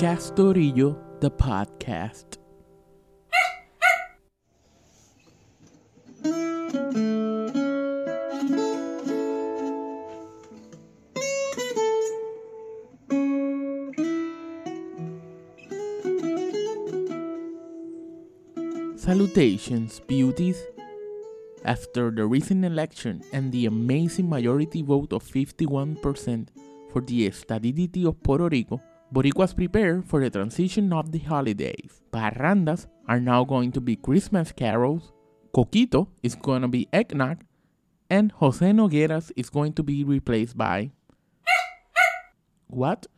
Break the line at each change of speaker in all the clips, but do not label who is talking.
Castorillo, the podcast. Salutations, beauties. After the recent election and the amazing majority vote of 51% for the stability of Puerto Rico, Boricuas prepare for the transition of the holidays. Parrandas are now going to be Christmas carols, Coquito is going to be eggnog, and Jose Nogueras is going to be replaced by... What?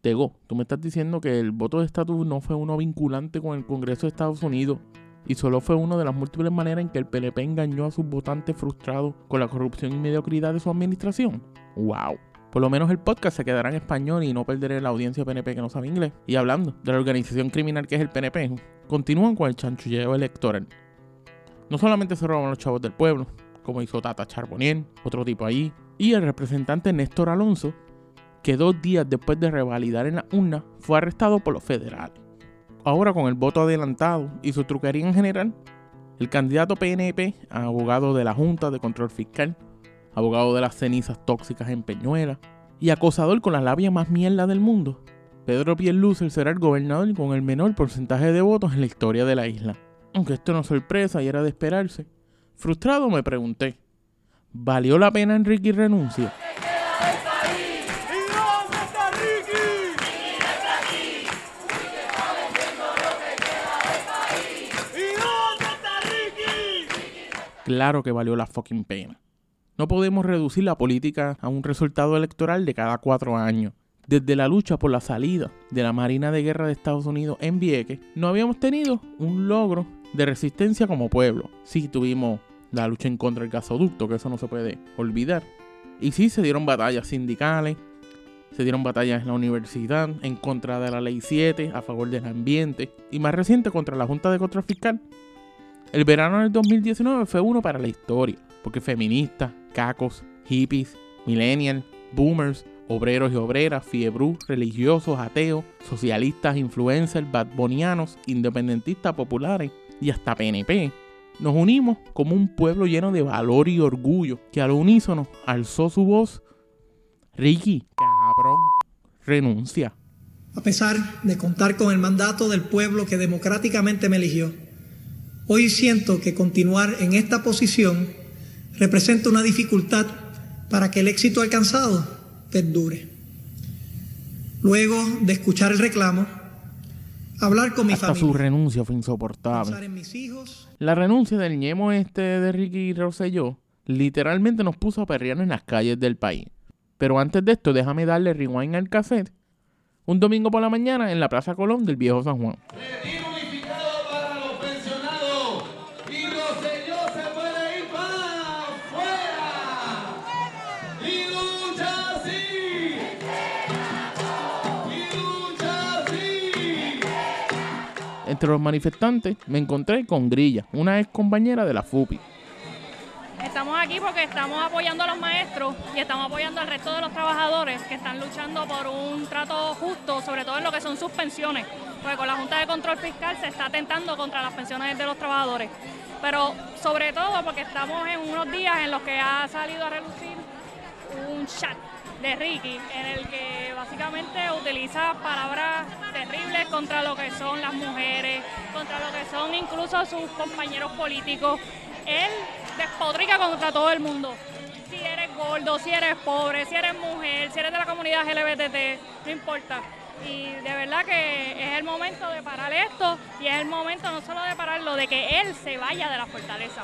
Tego, tú me estás diciendo que el voto de estatus no fue uno vinculante con el Congreso de Estados Unidos y solo fue una de las múltiples maneras en que el PNP engañó a sus votantes frustrados con la corrupción y mediocridad de su administración. ¡Wow! Por lo menos el podcast se quedará en español y no perderé la audiencia PNP que no sabe inglés. Y hablando de la organización criminal que es el PNP, continúan con el chanchulleo electoral. No solamente se roban los chavos del pueblo, como hizo Tata Charbonnier, otro tipo ahí, y el representante Néstor Alonso, que dos días después de revalidar en la urna fue arrestado por los federales. Ahora con el voto adelantado y su truquería en general, el candidato PNP, abogado de la Junta de Control Fiscal, abogado de las cenizas tóxicas en Peñuela y acosador con la labia más mierda del mundo, Pedro Pierlucer será el gobernador con el menor porcentaje de votos en la historia de la isla. Aunque esto no es sorpresa y era de esperarse, frustrado me pregunté, ¿valió la pena Enrique renuncia? Claro que valió la fucking pena. No podemos reducir la política a un resultado electoral de cada cuatro años. Desde la lucha por la salida de la Marina de Guerra de Estados Unidos en Vieques, no habíamos tenido un logro de resistencia como pueblo. Sí tuvimos la lucha en contra del gasoducto, que eso no se puede olvidar. Y sí se dieron batallas sindicales, se dieron batallas en la universidad en contra de la ley 7, a favor del ambiente, y más reciente contra la Junta de Control Fiscal. El verano del 2019 fue uno para la historia, porque feministas, cacos, hippies, millennials, boomers, obreros y obreras, fiebru, religiosos, ateos, socialistas, influencers, badbonianos, independentistas populares y hasta PNP, nos unimos como un pueblo lleno de valor y orgullo que al unísono alzó su voz. Ricky, cabrón, renuncia.
A pesar de contar con el mandato del pueblo que democráticamente me eligió, hoy siento que continuar en esta posición representa una dificultad para que el éxito alcanzado perdure. Luego de escuchar el reclamo, hablar con mi
Hasta
familia.
su renuncia fue insoportable.
pensar en mis hijos,
La renuncia del ñemo este de Ricky Rosselló literalmente nos puso a perrear en las calles del país. Pero antes de esto, déjame darle rewind al cassette. Un domingo por la mañana en la Plaza Colón del Viejo San Juan. Entre los manifestantes me encontré con Grilla, una ex compañera de la FUPI.
Estamos aquí porque estamos apoyando a los maestros y estamos apoyando al resto de los trabajadores que están luchando por un trato justo, sobre todo en lo que son sus pensiones, porque con la Junta de Control Fiscal se está atentando contra las pensiones de los trabajadores. Pero sobre todo porque estamos en unos días en los que ha salido a relucir un chat de Ricky en el que básicamente utiliza palabras contra lo que son las mujeres, contra lo que son incluso sus compañeros políticos. Él despodrica contra todo el mundo. Si eres gordo, si eres pobre, si eres mujer, si eres de la comunidad LGBT, no importa. Y de verdad que es el momento de parar esto y es el momento no solo de pararlo, de que él se vaya de la fortaleza.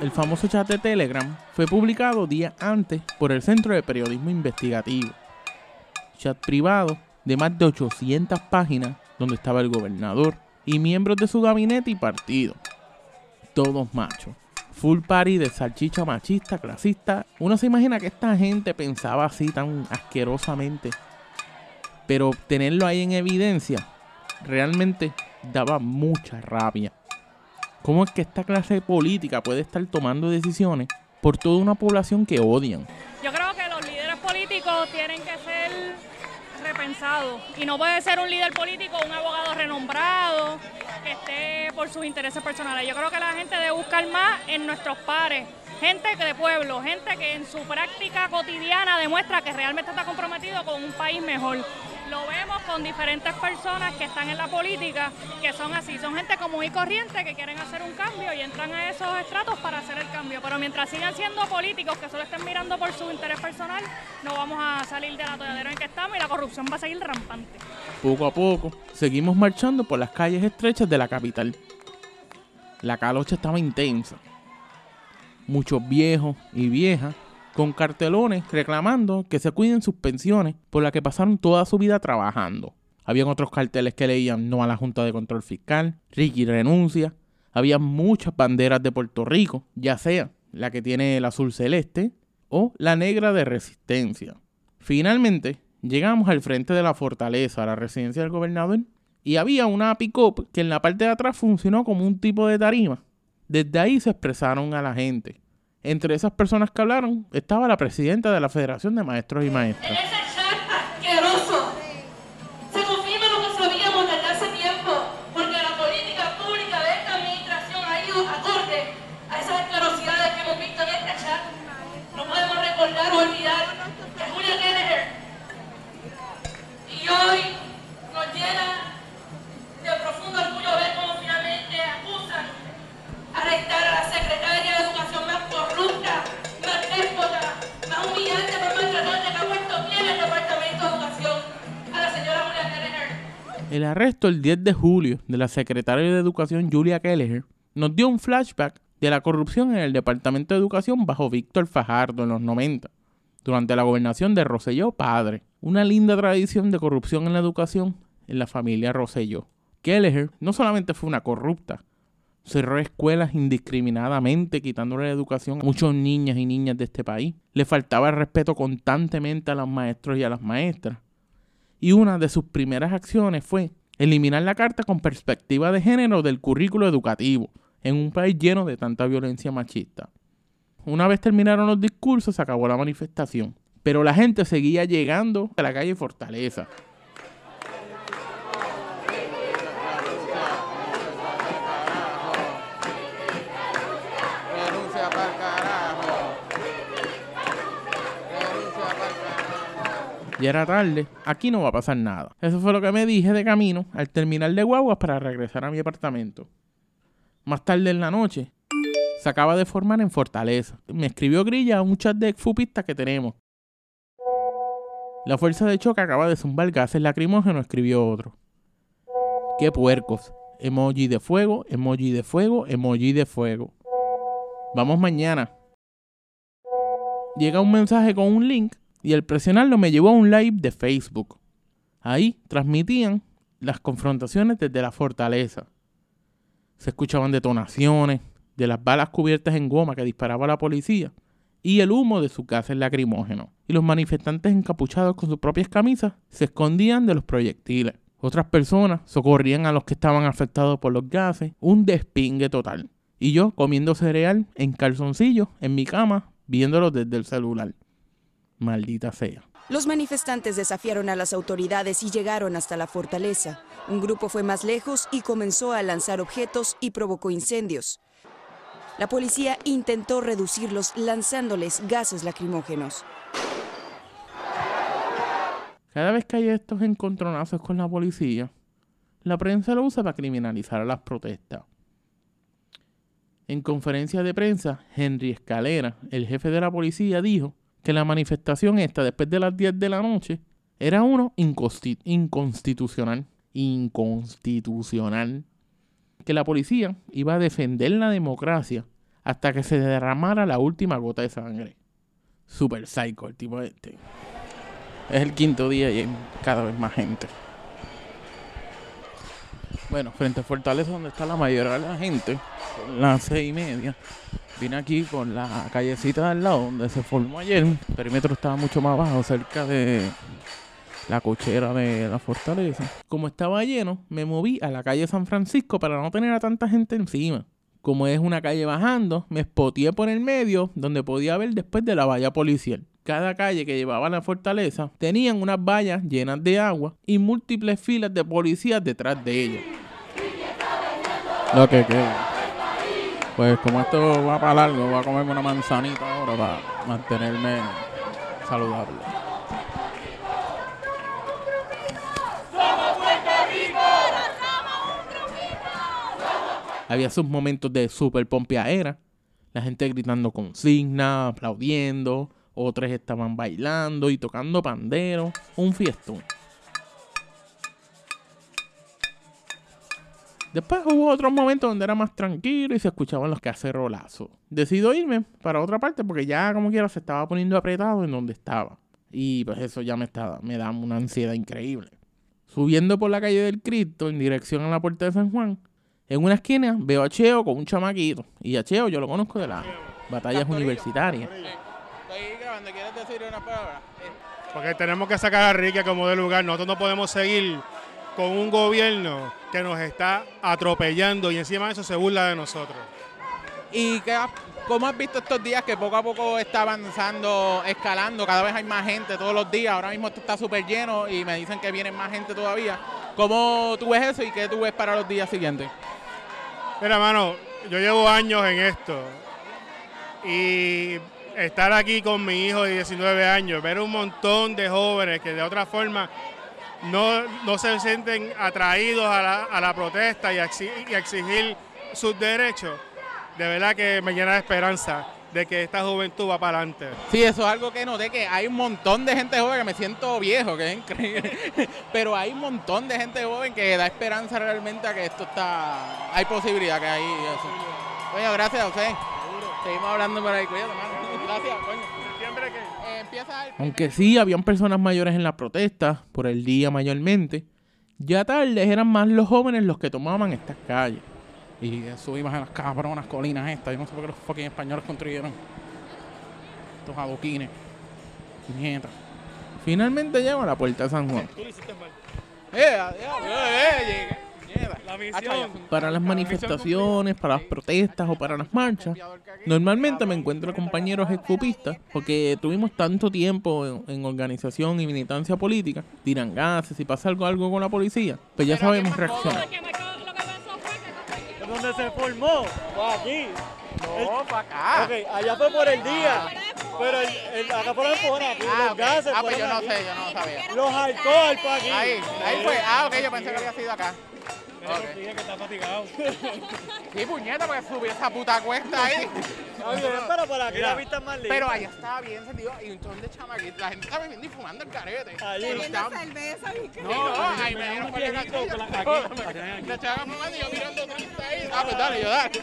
El famoso chat de Telegram fue publicado días antes por el Centro de Periodismo Investigativo. Chat privado de más de 800 páginas donde estaba el gobernador y miembros de su gabinete y partido. Todos machos. Full party de salchicha machista, clasista. Uno se imagina que esta gente pensaba así tan asquerosamente. Pero tenerlo ahí en evidencia realmente daba mucha rabia. ¿Cómo es que esta clase política puede estar tomando decisiones por toda una población que odian?
Yo creo que los líderes políticos tienen que ser pensado. Y no puede ser un líder político, un abogado renombrado, que esté por sus intereses personales. Yo creo que la gente debe buscar más en nuestros pares, gente de pueblo, gente que en su práctica cotidiana demuestra que realmente está comprometido con un país mejor. Lo vemos con diferentes personas que están en la política, que son así, son gente común y corriente que quieren hacer un cambio y entran a esos estratos para hacer el cambio. Pero mientras sigan siendo políticos que solo estén mirando por su interés personal, no vamos a salir de la atolladero en que estamos y la corrupción va a seguir rampante.
Poco a poco, seguimos marchando por las calles estrechas de la capital. La calocha estaba intensa. Muchos viejos y viejas con cartelones reclamando que se cuiden sus pensiones por las que pasaron toda su vida trabajando. Habían otros carteles que leían no a la Junta de Control Fiscal, Ricky renuncia. Había muchas banderas de Puerto Rico, ya sea la que tiene el azul celeste o la negra de resistencia. Finalmente, llegamos al frente de la fortaleza, a la residencia del gobernador, y había una pick-up que en la parte de atrás funcionó como un tipo de tarima. Desde ahí se expresaron a la gente. Entre esas personas que hablaron estaba la presidenta de la Federación de Maestros y Maestras. Arresto el 10 de julio de la secretaria de Educación Julia Kelleher nos dio un flashback de la corrupción en el Departamento de Educación bajo Víctor Fajardo en los 90, durante la gobernación de Rosselló Padre. Una linda tradición de corrupción en la educación en la familia Rosselló. Kelleher no solamente fue una corrupta, cerró escuelas indiscriminadamente, quitándole la educación a muchas niñas y niñas de este país. Le faltaba el respeto constantemente a los maestros y a las maestras. Y una de sus primeras acciones fue eliminar la carta con perspectiva de género del currículo educativo en un país lleno de tanta violencia machista. Una vez terminaron los discursos, se acabó la manifestación. Pero la gente seguía llegando a la calle Fortaleza. Ya era tarde, aquí no va a pasar nada. Eso fue lo que me dije de camino al terminal de guaguas para regresar a mi apartamento. Más tarde en la noche, se acaba de formar en Fortaleza. Me escribió Grilla a un chat de exfupistas que tenemos. La fuerza de choque acaba de zumbar gases lacrimógenos, escribió otro. ¡Qué puercos! Emoji de fuego, emoji de fuego, emoji de fuego. Vamos mañana. Llega un mensaje con un link y al presionarlo me llevó a un live de Facebook. Ahí transmitían las confrontaciones desde la fortaleza. Se escuchaban detonaciones de las balas cubiertas en goma que disparaba la policía y el humo de sus gases lacrimógenos. Y los manifestantes encapuchados con sus propias camisas se escondían de los proyectiles. Otras personas socorrían a los que estaban afectados por los gases. Un despingue total. Y yo comiendo cereal en calzoncillos en mi cama, viéndolo desde el celular. Maldita sea.
Los manifestantes desafiaron a las autoridades y llegaron hasta la fortaleza. Un grupo fue más lejos y comenzó a lanzar objetos y provocó incendios. La policía intentó reducirlos lanzándoles gases lacrimógenos.
Cada vez que hay estos encontronazos con la policía, la prensa lo usa para criminalizar a las protestas. En conferencia de prensa, Henry Escalera, el jefe de la policía, dijo que la manifestación esta después de las 10 de la noche era uno inconsti- inconstitucional. Inconstitucional. Que la policía iba a defender la democracia hasta que se derramara la última gota de sangre. Super psycho el tipo este. Es el quinto día y hay cada vez más gente. Bueno, frente a Fortaleza, donde está la mayoría de la gente, las seis y media. Vine aquí por la callecita de al lado, donde se formó ayer. El perímetro estaba mucho más bajo, cerca de la cochera de la Fortaleza. Como estaba lleno, me moví a la calle San Francisco para no tener a tanta gente encima. Como es una calle bajando, me espoteé por el medio, donde podía ver después de la valla policial. Cada calle que llevaba a la fortaleza tenían unas vallas llenas de agua y múltiples filas de policías detrás de ellas. Lo que queda. Pues como esto va para largo, voy a comerme una manzanita ahora para mantenerme saludable. Había sus momentos de super pompeadera. La gente gritando consignas, aplaudiendo. Otros estaban bailando y tocando pandero. Un fiestón. Después hubo otros momentos donde era más tranquilo y se escuchaban los cacerolazos. Decido irme para otra parte porque ya como quiera se estaba poniendo apretado en donde estaba. Y pues eso ya me, estaba, me da una ansiedad increíble. Subiendo por la calle del Cristo en dirección a la puerta de San Juan, en una esquina veo a Cheo con un chamaquito. Y a Cheo yo lo conozco de las batallas universitarias.
Grabando, ¿quieres decir una palabra?
Porque tenemos que sacar a Ricky como de lugar. Nosotros no podemos seguir con un gobierno que nos está atropellando y encima de eso se burla de nosotros.
¿Y qué cómo has visto estos días que poco a poco está avanzando, escalando? Cada vez hay más gente todos los días. Ahora mismo esto está súper lleno y me dicen que viene más gente todavía. ¿Cómo tú ves eso y qué tú ves para los días siguientes?
Mira, mano, yo llevo años en esto y estar aquí con mi hijo de 19 años, ver un montón de jóvenes que de otra forma no, no se sienten atraídos a la, a la protesta y a, exi- y a exigir sus derechos, de verdad que me llena de esperanza de que esta juventud va para adelante.
Sí, eso es algo que noté, que hay un montón de gente joven que me siento viejo, que es increíble. Pero hay un montón de gente joven que da esperanza realmente a que esto está... Hay posibilidad que hay eso. Coño, gracias a usted. Seguimos hablando por ahí. Cuídate, mano. Gracias, coño.
Siempre que...
Eh, empieza el...
Aunque sí habían personas mayores en las protestas, por el día mayormente, ya tarde eran más los jóvenes los que tomaban estas calles.
Y subimos a las cabronas colinas estas. Yo no sé por qué los fucking españoles construyeron estos adoquines. Nieta.
Finalmente llego a la puerta de San Juan.
Eh, eh, eh, llegué. Mierda.
La
Hacho,
misión.
Para las manifestaciones, para las protestas o para las marchas, normalmente me encuentro compañeros expupistas porque tuvimos tanto tiempo en, en organización y militancia política, tiran gases y pasa algo, algo con la policía, pues ya sabemos reaccionar.
¿Dónde se formó? Fue aquí.
No, para acá.
Ok, allá fue por el día. Pero el, el- acá por aquí.
Ah,
los
ok.
gases
ah, pues yo no
aquí.
sé, yo no sabía.
Los alcohol fue aquí.
Ahí, ahí fue. Ah, ok, yo pensé que había sido acá.
Mira,
Ok.
Miguel, que está fatigado.
Sí, puñeta, porque subí esa puta cuesta ahí.
Está bien, pero por aquí
Mira,
la vista es más linda.
Pero allá estaba bien sentido y un montón de chamaquitos. La gente estaba bebiendo y fumando el carete.
Allí.
Pero estaban- No, no, ahí me dieron por el
la- aquí.
La chava fumando y yo mirando triste ahí. Ah, pues dale, yo dale.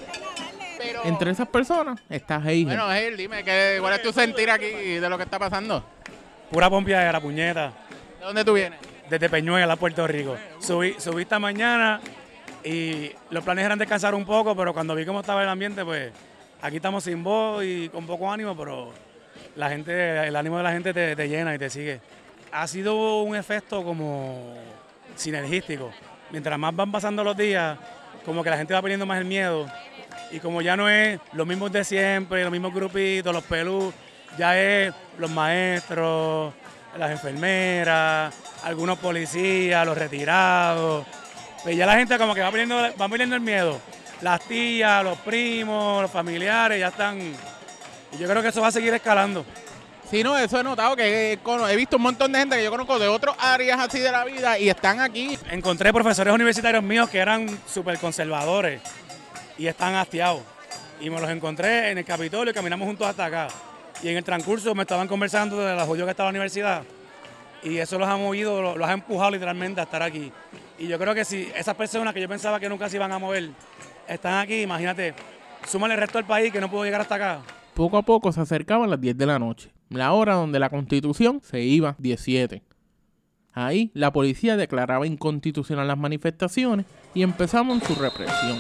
Pero...
Entre esas personas está Heigen.
Bueno, Gil, dime, ¿qué, ¿cuál es tu sentir aquí de lo que está pasando?
Pura pompiadera, puñeta.
¿De dónde tú vienes?
Desde Peñuela, Puerto Rico. Subí, subí esta mañana y los planes eran descansar un poco, pero cuando vi cómo estaba el ambiente, pues aquí estamos sin voz y con poco ánimo, pero la gente, el ánimo de la gente te, te llena y te sigue. Ha sido un efecto como sinergístico. Mientras más van pasando los días, como que la gente va perdiendo más el miedo. Y como ya no es los mismos de siempre, los mismos grupitos, los pelú, ya es los maestros, las enfermeras, algunos policías, los retirados. Pues ya la gente como que va perdiendo, va perdiendo el miedo. Las tías, los primos, los familiares ya están... Y yo creo que eso va a seguir escalando.
Sí, no, eso he notado que he, cono- he visto un montón de gente que yo conozco de otras áreas así de la vida y están aquí.
Encontré profesores universitarios míos que eran súper conservadores y están hastiados. Y me los encontré en el Capitolio y caminamos juntos hasta acá. Y en el transcurso me estaban conversando de la jodido que está la universidad. Y eso los ha movido, lo- los ha empujado literalmente a estar aquí. Y yo creo que si esas personas que yo pensaba que nunca se iban a mover están aquí, imagínate, súmale el resto del país que no pudo llegar hasta acá.
Poco a poco se acercaban las 10 de la noche, la hora donde la constitución se iba 17. Ahí la policía declaraba inconstitucional las manifestaciones y empezamos su represión.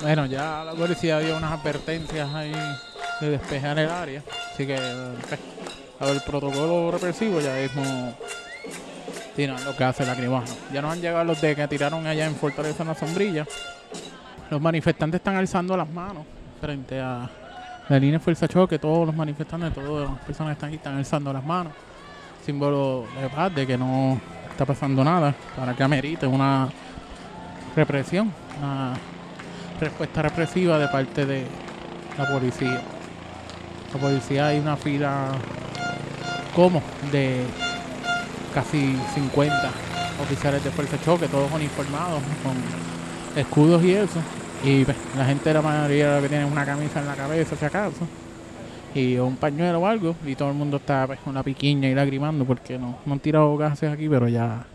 Bueno, ya la policía dio unas advertencias ahí de despejar el área. Así que, ver, el protocolo represivo ya mismo tiran lo que hace la lacrimógeno. Ya nos han llegado los de que tiraron allá en Fortaleza en la sombrilla. Los manifestantes están alzando las manos frente a la línea fuerza choque, todos los manifestantes, todas las personas que están aquí están alzando las manos. Símbolo de paz, de que no está pasando nada, para que amerite una represión, respuesta represiva de parte de la policía. La policía hay una fila como de casi 50 oficiales de fuerza choque, todos uniformados, con escudos y eso. Y pues, la gente, la mayoría lo que tiene una camisa en la cabeza, si acaso, y un pañuelo o algo, y todo el mundo está pues, con una piquiña y lagrimando porque no, no han tirado gases aquí, pero ya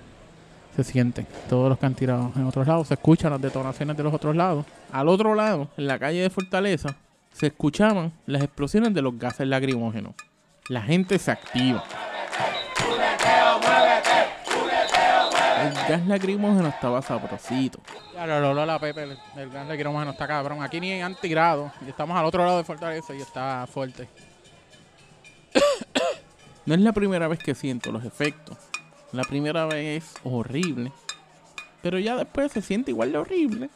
se sienten. Todos los que han tirado en otros lados, se escuchan las detonaciones de los otros lados.
Al otro lado, en la calle de Fortaleza, se escuchaban las explosiones de los gases lacrimógenos. La gente se activa. El gas lacrimógeno estaba sabrosito.
Ya lo olor la Pepe, el, el gas lacrimógeno está cabrón. Aquí ni han tirado. Y estamos al otro lado de Fortaleza y está fuerte.
No es la primera vez que siento los efectos. La primera vez es horrible. Pero ya después se siente igual de horrible.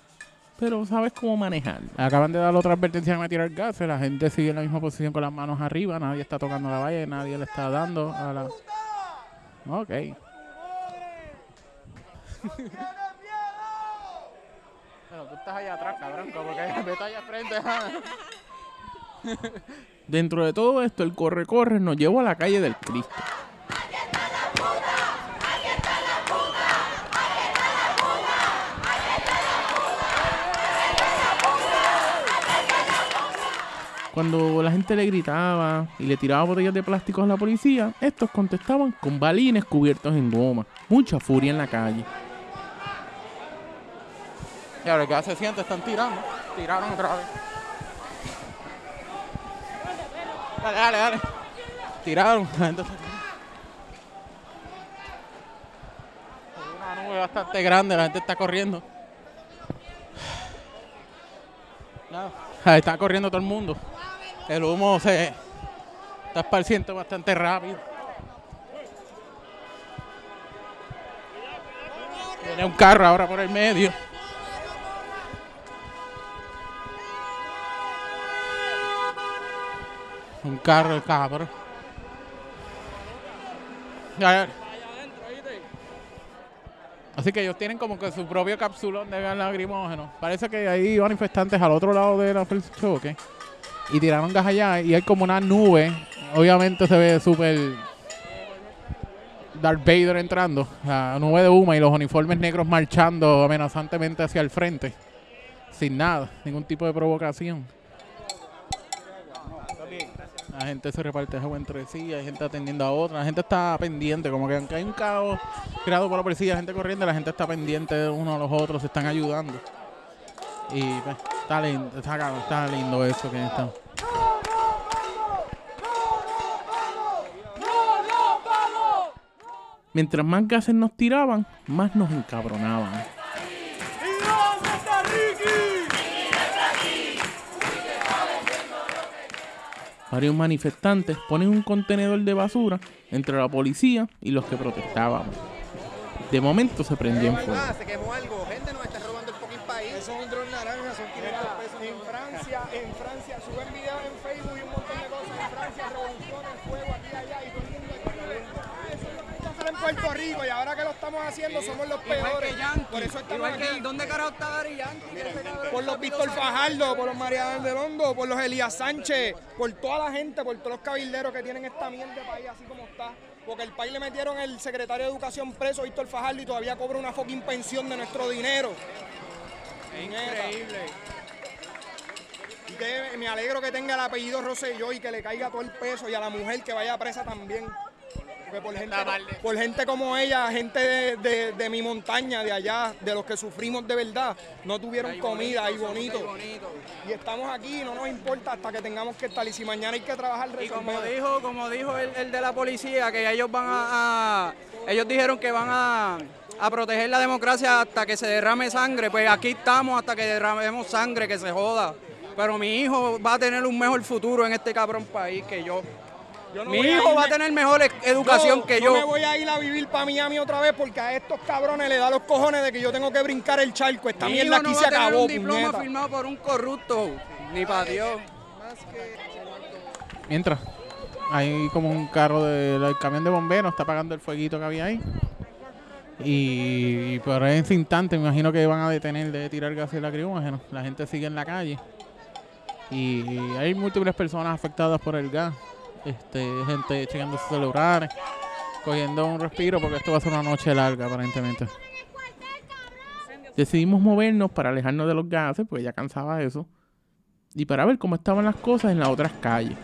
Pero sabes cómo manejarlo.
Acaban de dar otra advertencia de tirar gas. La gente sigue en la misma posición con las manos arriba. Nadie está tocando la valla. Nadie le está dando a la. Ok. Pero tú estás allá atrás, cabrón. Como que vete allá al frente.
Dentro de todo esto, el corre-corre nos llevó a la calle del Cristo. Cuando la gente le gritaba y le tiraba botellas de plástico a la policía, estos contestaban con balines cubiertos en goma. Mucha furia en la calle.
Y ahora que se siente, están tirando. Tiraron otra vez. Dale, dale, dale. Tiraron. Una nube bastante grande, la gente está corriendo. Está corriendo todo el mundo. El humo se está esparciendo bastante rápido. Viene un carro ahora por el medio. Un carro, el cabrón. Así que ellos tienen como que su propio capsulón de gas lacrimógeno. Parece que hay manifestantes al otro lado de la choque. Y tiraron gas allá y hay como una nube. Obviamente se ve súper Darth Vader entrando. La nube de humo y los uniformes negros marchando amenazantemente hacia el frente. Sin nada, ningún tipo de provocación. La gente se reparte agua entre sí, hay gente atendiendo a otra, la gente está pendiente, como que aunque hay un caos creado por la policía, gente corriendo, la gente está pendiente de uno a los otros, se están ayudando. Y pues, está lindo, está, está lindo eso que está.
Mientras más gases nos tiraban, más nos encabronaban. Varios manifestantes ponen un contenedor de basura entre la policía y los que protestaban. De momento se prendió en fuego.
Se quemó algo. Gente nos está robando el fucking país.
Eso es un dron naranja, son 500 pesos. En Francia, en Francia, suben videos en Facebook y un montón de cosas. En Francia, revoluciones, fuego aquí y allá y todo el mundo está violento. Ah, Eso es lo que hay que hacer en Puerto Rico y ahora que lo estamos haciendo somos los peores. Por eso estamos aquí.
¿Dónde carajo está Dari Yankee?
Por los Víctor Fajardo, por los María del Hondo, por los Elías Sánchez, por toda la gente, por todos los cabilderos que tienen esta mierda de país así como está. Porque el país le metieron el secretario de Educación preso, Víctor Fajardo, y todavía cobra una fucking pensión de nuestro dinero.
Increíble.
Y que me alegro que tenga el apellido Rosselló y que le caiga todo el peso y a la mujer que vaya presa también. Porque por gente, por gente como ella, gente de, de- de mi montaña, de allá, de los que sufrimos de verdad, no tuvieron comida y bonito. Y estamos aquí, no nos importa hasta que tengamos que estar. Y si mañana hay que trabajar,
Y como
resolver.
dijo, como dijo el, el de la policía, que ellos van a, a- ellos dijeron que van a, a proteger la democracia hasta que se derrame sangre, pues aquí estamos hasta que derramemos sangre, que se joda. Pero mi hijo va a tener un mejor futuro en este cabrón país que yo.
Yo no
mi
a
hijo va a tener mejor e- educación que
no
yo.
me voy a ir a vivir para Miami otra vez porque a estos cabrones le da los cojones de que yo tengo que brincar el charco. Esta
Mi
mierda aquí
no
se
va
acabó,
un diploma
puñeta.
firmado por un corrupto, ni para Dios.
Mientras, hay como un carro del camión de bomberos, está apagando el fueguito que había ahí. Y, por en ese instante me imagino que van a detener de tirar gases lacrimógenos. La gente sigue en la calle. Y hay múltiples personas afectadas por el gas. Este, gente chequeando sus celulares, cogiendo un respiro porque esto va a ser una noche larga aparentemente. Decidimos movernos para alejarnos de los gases, porque ya cansaba eso. Y para ver cómo estaban las cosas en las otras calles.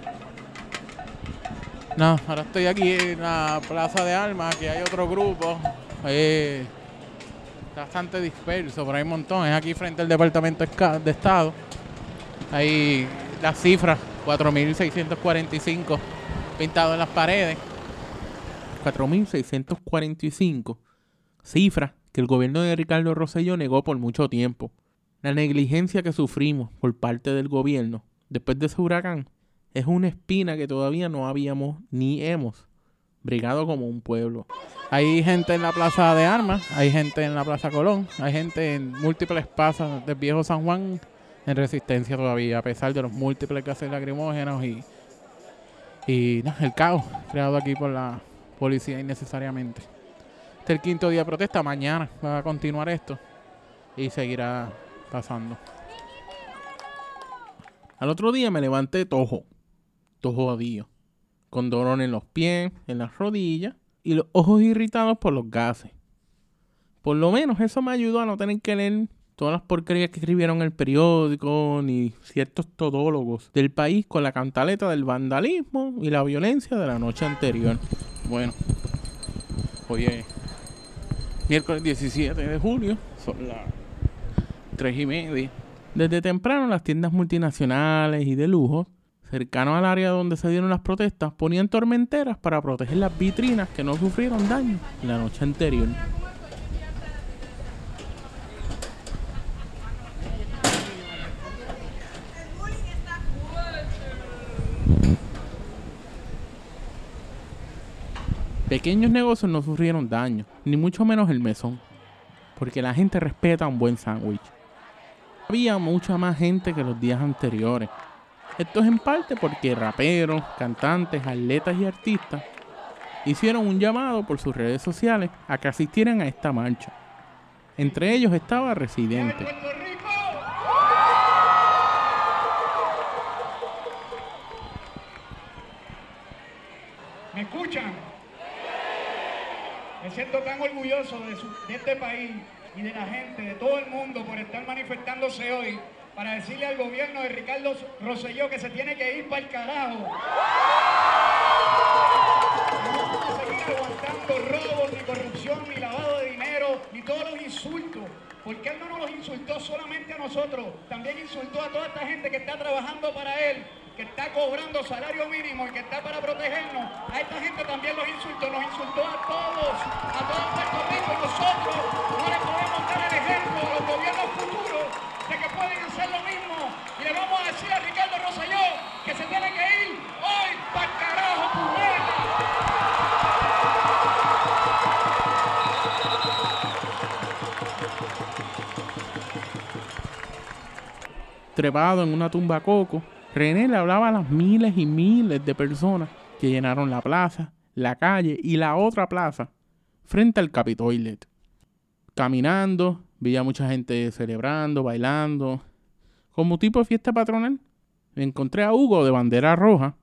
No, ahora estoy aquí en la Plaza de Armas, aquí hay otro grupo. Eh, bastante disperso, pero hay un montón. Es aquí frente al Departamento de Estado. Hay las cifras, 4.645 pintados en las paredes.
4.645 cifras que el gobierno de Ricardo Rosselló negó por mucho tiempo. La negligencia que sufrimos por parte del gobierno después de ese huracán es una espina que todavía no habíamos ni hemos brigado como un pueblo.
Hay gente en la Plaza de Armas, hay gente en la Plaza Colón, hay gente en múltiples plazas del viejo San Juan en resistencia todavía, a pesar de los múltiples gases lacrimógenos y, y el caos creado aquí por la policía innecesariamente. Este es el quinto día de protesta, mañana va a continuar esto y seguirá pasando.
Al otro día me levanté tojo, tojo jodido, con dolor en los pies, en las rodillas y los ojos irritados por los gases. Por lo menos eso me ayudó a no tener que leer todas las porquerías que escribieron el periódico, ni ciertos todólogos del país con la cantaleta del vandalismo y la violencia de la noche anterior. Bueno, hoy es miércoles 17 de julio, son las 3 y media. Desde temprano las tiendas multinacionales y de lujo, cercanos al área donde se dieron las protestas, ponían tormenteras para proteger las vitrinas que no sufrieron daño la noche anterior. Pequeños negocios no sufrieron daño, ni mucho menos el mesón, porque la gente respeta un buen sándwich. Había mucha más gente que los días anteriores. Esto es en parte porque raperos, cantantes, atletas y artistas hicieron un llamado por sus redes sociales a que asistieran a esta marcha. Entre ellos estaba Residente.
¿Me escuchan? Me siento tan orgulloso de, este país y de la gente, de todo el mundo, por estar manifestándose hoy para decirle al gobierno de Ricardo Rosselló que se tiene que ir para el carajo. No vamos a seguir aguantando robos, ni corrupción, ni lavado de dinero, ni todos los insultos. Porque él no nos insultó solamente a nosotros, también insultó a toda esta gente que está trabajando para él que está cobrando salario mínimo y que está para protegernos, a esta gente también los insultó, nos insultó a todos, a todo Puerto Rico. Nosotros no le podemos dar el ejemplo a los gobiernos futuros de que pueden hacer lo mismo. Y le vamos a decir a Ricardo Rosselló que se tiene que ir hoy para carajo.
Trepado en una tumba coco, René le hablaba a las miles y miles de personas que llenaron la plaza, la calle y la otra plaza frente al Capitolio. Caminando, veía mucha gente celebrando, bailando. Como tipo de fiesta patronal, encontré a Hugo de bandera roja.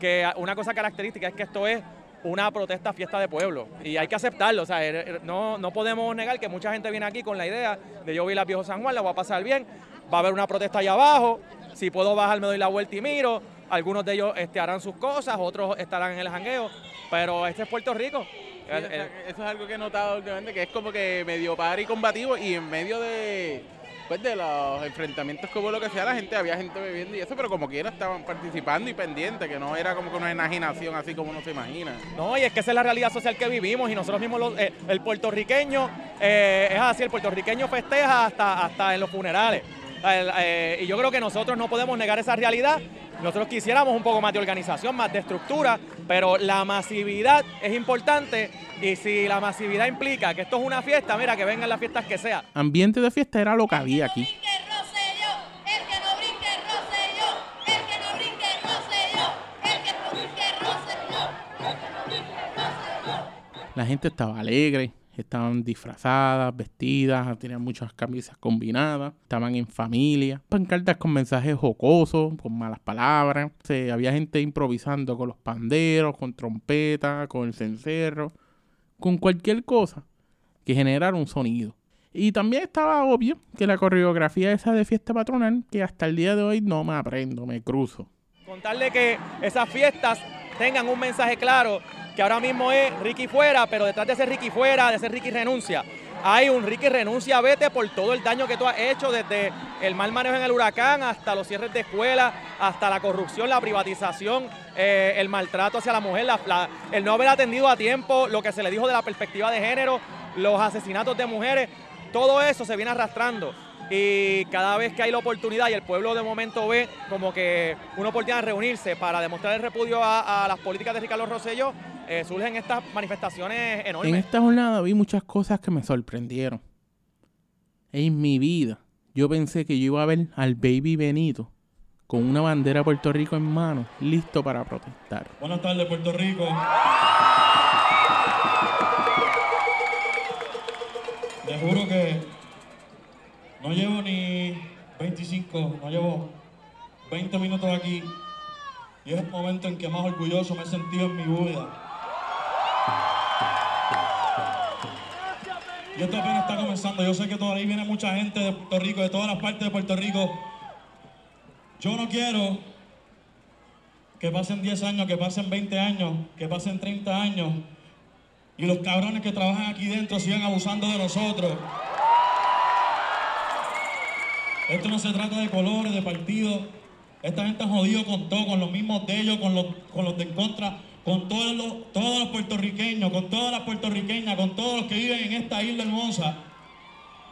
Que una cosa característica es que esto es una protesta fiesta de pueblo y hay que aceptarlo. O sea, er, er, no, no podemos negar que mucha gente viene aquí con la idea de yo vi la viejo San Juan, la voy a pasar bien, va a haber una protesta allá abajo, si puedo bajar, me doy la vuelta y miro. Algunos de ellos este, harán sus cosas, otros estarán en el jangueo. Pero este es Puerto Rico.
eso es algo que he notado últimamente, que es como que medio par y combativo y en medio de, pues de los enfrentamientos como lo que sea, la gente, había gente bebiendo y eso, pero como quiera estaban participando y pendientes, que no era como que una imaginación así como uno se imagina.
No, y es que esa es la realidad social que vivimos y nosotros mismos, eh, el puertorriqueño, eh, es así, el puertorriqueño festeja hasta, hasta en los funerales. Eh, eh, y yo creo que nosotros no podemos negar esa realidad. Nosotros quisiéramos un poco más de organización, más de estructura, pero la masividad es importante y si la masividad implica que esto es una fiesta, mira, que vengan las fiestas que sea.
Ambiente de fiesta era lo que había aquí. La gente estaba alegre, estaban disfrazadas, vestidas, tenían muchas camisas combinadas, estaban en familia, pancartas con mensajes jocosos, con malas palabras. Se, había gente improvisando con los panderos, con trompetas, con el cencerro, con cualquier cosa que generara un sonido. Y también estaba obvio que la coreografía esa de fiesta patronal, que hasta el día de hoy no me aprendo, me cruzo.
Contarle que esas fiestas tengan un mensaje claro, que ahora mismo es Ricky fuera, pero detrás de ese Ricky fuera, de ese Ricky renuncia, hay un Ricky renuncia, vete por todo el daño que tú has hecho, desde el mal manejo en el huracán hasta los cierres de escuelas, hasta la corrupción, la privatización, eh, el maltrato hacia la mujer, el no haber atendido a tiempo, lo que se le dijo de la perspectiva de género, los asesinatos de mujeres, todo eso se viene arrastrando. Y cada vez que hay la oportunidad y el pueblo de momento ve como que una oportunidad de reunirse para demostrar el repudio a, a las políticas de Ricardo Rosselló, eh, surgen estas manifestaciones enormes.
En esta jornada vi muchas cosas que me sorprendieron. En mi vida, yo pensé que yo iba a ver al baby Benito con una bandera de Puerto Rico en mano, listo para protestar.
Buenas tardes, Puerto Rico. Les juro que no llevo ni 25, no llevo 20 minutos aquí y es el momento en que más orgulloso me he sentido en mi vida. Y esto apenas está comenzando. Yo sé que todavía viene mucha gente de Puerto Rico, de todas las partes de Puerto Rico. Yo no quiero que pasen 10 años, que pasen 20 años, que pasen 30 años y los cabrones que trabajan aquí dentro sigan abusando de nosotros. Esto no se trata de colores, de partidos. Esta gente ha jodido con todo, con los mismos de ellos, con los, con los de en contra, con todos los, todos los puertorriqueños, con todas las puertorriqueñas, con todos los que viven en esta isla hermosa.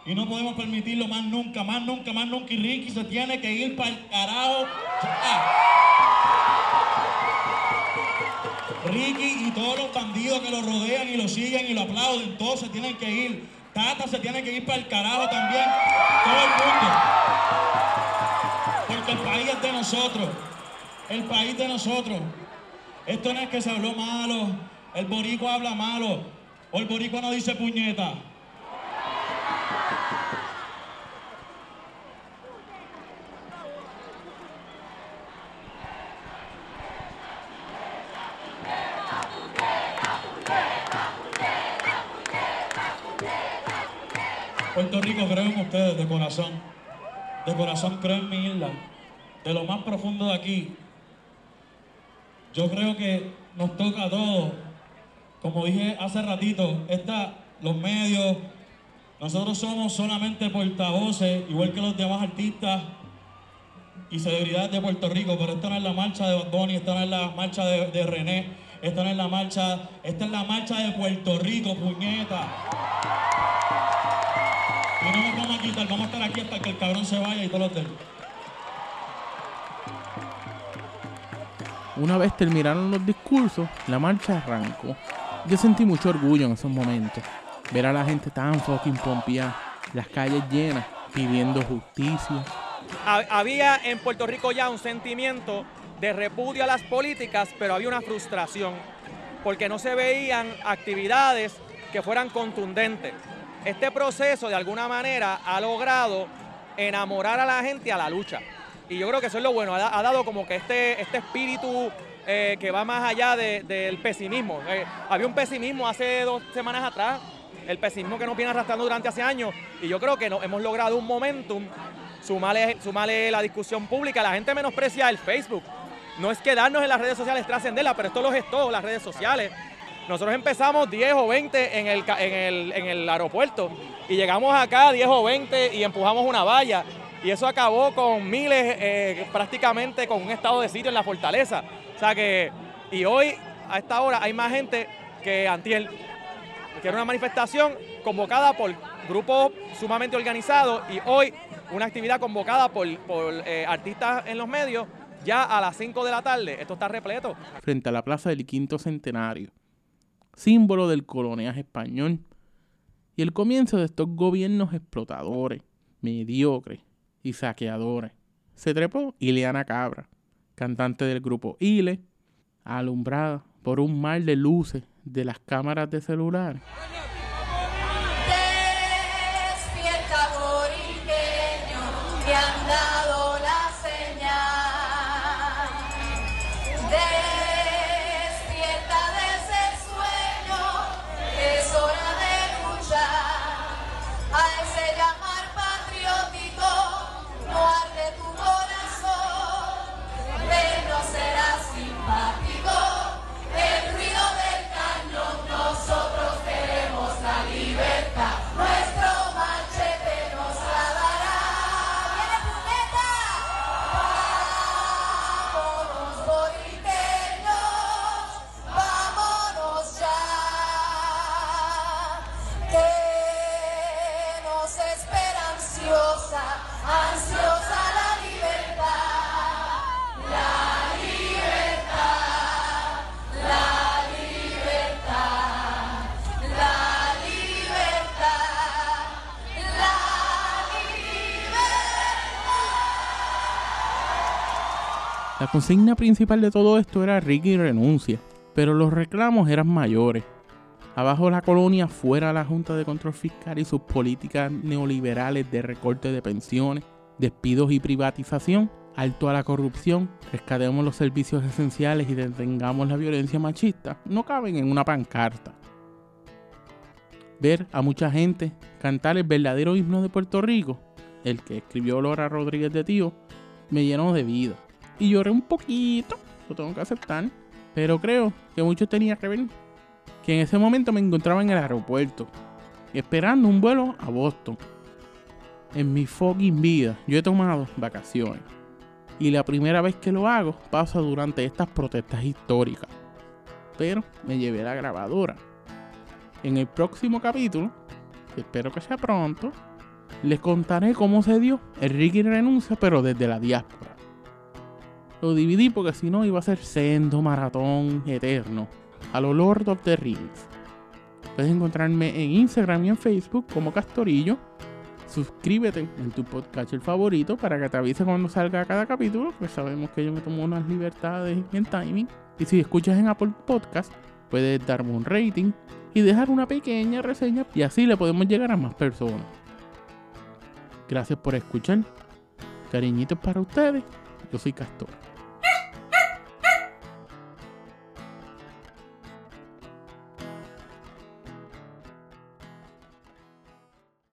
Y no podemos permitirlo más nunca, más nunca, más nunca. Y Ricky se tiene que ir para el carajo. Ricky y todos los bandidos que lo rodean y lo siguen y lo aplauden, todos se tienen que ir. Tata se tiene que ir para el carajo también. Todo el mundo. Porque el país es de nosotros. El país de nosotros. Esto no es que se habló malo. El borico habla malo. O el borico no dice puñeta. Puerto Rico creo en ustedes de corazón. De corazón creo en mi isla. De lo más profundo de aquí. Yo creo que nos toca a todos. Como dije hace ratito, esta, los medios, nosotros somos solamente portavoces, igual que los demás artistas y celebridades de Puerto Rico, pero esta no es la marcha de Bonnie, esta no es la marcha de, René, esta no es la marcha, esta es la marcha de Puerto Rico, puñeta. Y no nos vamos a quitar, vamos a estar aquí hasta que el cabrón se vaya y todos los demás.
Una vez terminaron los discursos, la marcha arrancó. Yo sentí mucho orgullo en esos momentos. Ver a la gente tan fucking pompeada, las calles llenas, pidiendo justicia.
Había en Puerto Rico ya un sentimiento de repudio a las políticas, pero había una frustración, porque no se veían actividades que fueran contundentes. Este proceso, de alguna manera, ha logrado enamorar a la gente a la lucha. Y yo creo que eso es lo bueno, ha, dado como que este, este espíritu eh, que va más allá de, del pesimismo. Eh, había un pesimismo hace dos semanas atrás, el pesimismo que nos viene arrastrando durante hace años, y yo creo que no, hemos logrado un momentum, sumarle, sumarle la discusión pública, la gente menosprecia el Facebook. No es quedarnos en las redes sociales, trascenderla, pero esto lo gestó las redes sociales. Nosotros empezamos 10 o 20 en el, en, el, en el aeropuerto y llegamos acá 10 o 20 y empujamos una valla y eso acabó con miles, eh, prácticamente con un estado de sitio en la fortaleza. O sea que, y hoy, a esta hora, hay más gente que antier, que era una manifestación convocada por grupos sumamente organizados y hoy una actividad convocada por, eh, artistas en los medios ya a las 5 de la tarde. Esto está repleto.
Frente a la plaza del quinto centenario, símbolo del coloniaje español y el comienzo de estos gobiernos explotadores, mediocres, y saqueadores. Se trepó Ileana Cabra, cantante del grupo Ile, alumbrada por un mar de luces de las cámaras de celular.
La
consigna principal de todo esto era Ricky renuncia, pero los reclamos eran mayores. Abajo la colonia, fuera la Junta de Control Fiscal y sus políticas neoliberales de recorte de pensiones, despidos y privatización, alto a la corrupción, rescatemos los servicios esenciales y detengamos la violencia machista, no caben en una pancarta. Ver a mucha gente cantar el verdadero himno de Puerto Rico, el que escribió Laura Rodríguez de Tío, me llenó de vida. Y lloré un poquito, lo tengo que aceptar, pero creo que mucho tenía que ver que en ese momento me encontraba en el aeropuerto, esperando un vuelo a Boston. En mi fucking vida yo he tomado vacaciones. Y la primera vez que lo hago pasa durante estas protestas históricas. Pero me llevé la grabadora. En el próximo capítulo, que espero que sea pronto, les contaré cómo se dio el Ricky renuncia pero desde la diáspora. Lo dividí porque si no iba a ser sendo maratón eterno a lo Lord of the Rings. Puedes encontrarme en Instagram y en Facebook como Castorillo. Suscríbete en tu podcast favorito para que te avise cuando salga cada capítulo, pues sabemos que yo me tomo unas libertades en timing. Y si escuchas en Apple Podcast, puedes darme un rating y dejar una pequeña reseña y así le podemos llegar a más personas. Gracias por escuchar. Cariñitos para ustedes. Yo soy Castor.